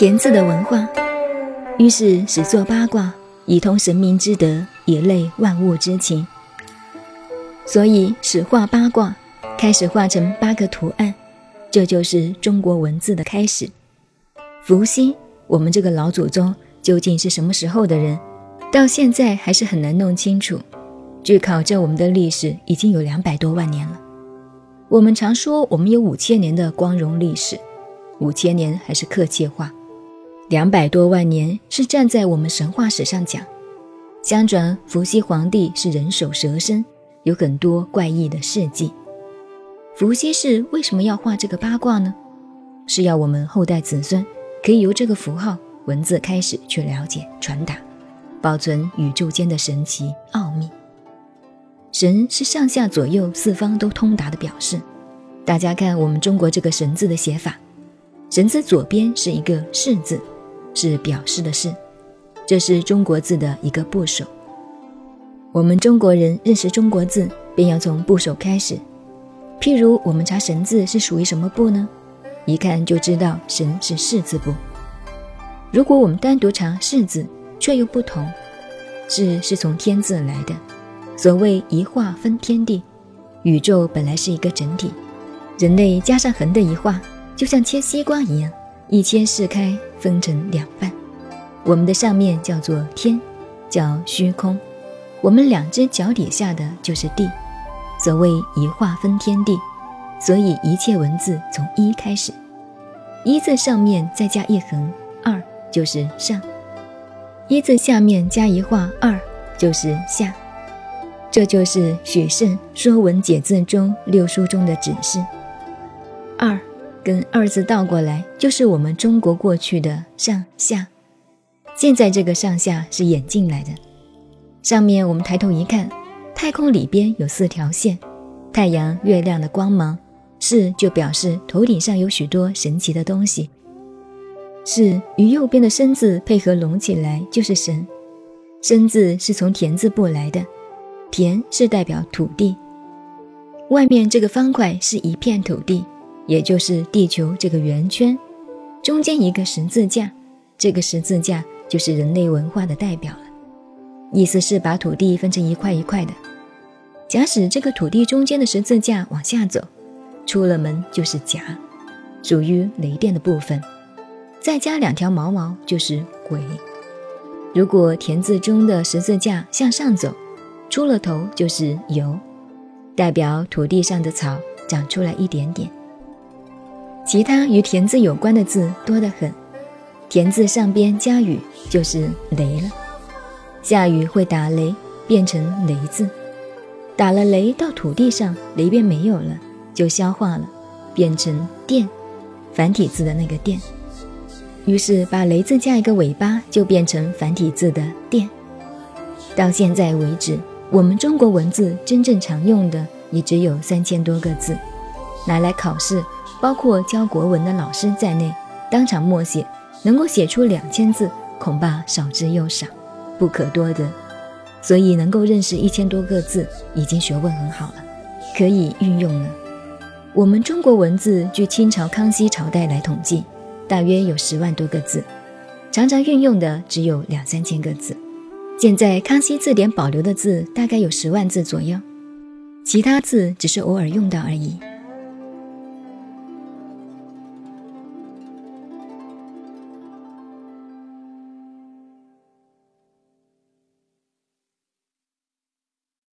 田字的文化，于是始作八卦，以通神明之德，以类万物之情。所以始画八卦，开始画成八个图案，这就是中国文字的开始。伏羲，我们这个老祖宗究竟是什么时候的人？到现在还是很难弄清楚。据考证，我们的历史已经有两百多万年了。我们常说我们有五千年的光荣历史，五千年还是客气话，两百多万年是站在我们神话史上讲。相传伏羲皇帝是人首蛇身，有很多怪异的事迹。伏羲氏为什么要画这个八卦呢？是要我们后代子孙可以由这个符号文字开始去了解传达。保存宇宙间的神奇奥秘。神是上下左右四方都通达的表示。大家看我们中国这个“神”字的写法，“神”字左边是一个“示”字，是表示的“是”，这是中国字的一个部首。我们中国人认识中国字，便要从部首开始。譬如我们查“神”字是属于什么部呢？一看就知道“神”是“示”字部。如果我们单独查“示”字，却又不同，是是从天字来的。所谓一画分天地，宇宙本来是一个整体，人类加上横的一画，就像切西瓜一样，一切四开，分成两半。我们的上面叫做天，叫虚空；我们两只脚底下的就是地。所谓一画分天地，所以一切文字从一开始，一字上面再加一横，二就是上。一字下面加一画二，就是下。这就是许慎《说文解字》中六书中的指示。二跟二字倒过来，就是我们中国过去的上下。现在这个上下是演进来的。上面我们抬头一看，太空里边有四条线，太阳、月亮的光芒，是就表示头顶上有许多神奇的东西。是与右边的生字配合拢起来，就是神。生字是从田字部来的，田是代表土地。外面这个方块是一片土地，也就是地球这个圆圈。中间一个十字架，这个十字架就是人类文化的代表了。意思是把土地分成一块一块的。假使这个土地中间的十字架往下走，出了门就是甲，属于雷电的部分。再加两条毛毛就是鬼。如果田字中的十字架向上走，出了头就是酉，代表土地上的草长出来一点点。其他与田字有关的字多得很。田字上边加雨就是雷了，下雨会打雷，变成雷字。打了雷到土地上，雷便没有了，就消化了，变成电，繁体字的那个电。于是把“雷”字加一个尾巴，就变成繁体字的“电”。到现在为止，我们中国文字真正常用的也只有三千多个字，拿来考试，包括教国文的老师在内，当场默写，能够写出两千字，恐怕少之又少，不可多得。所以能够认识一千多个字，已经学问很好了，可以运用了。我们中国文字，据清朝康熙朝代来统计。大约有十万多个字，常常运用的只有两三千个字。现在康熙字典保留的字大概有十万字左右，其他字只是偶尔用到而已。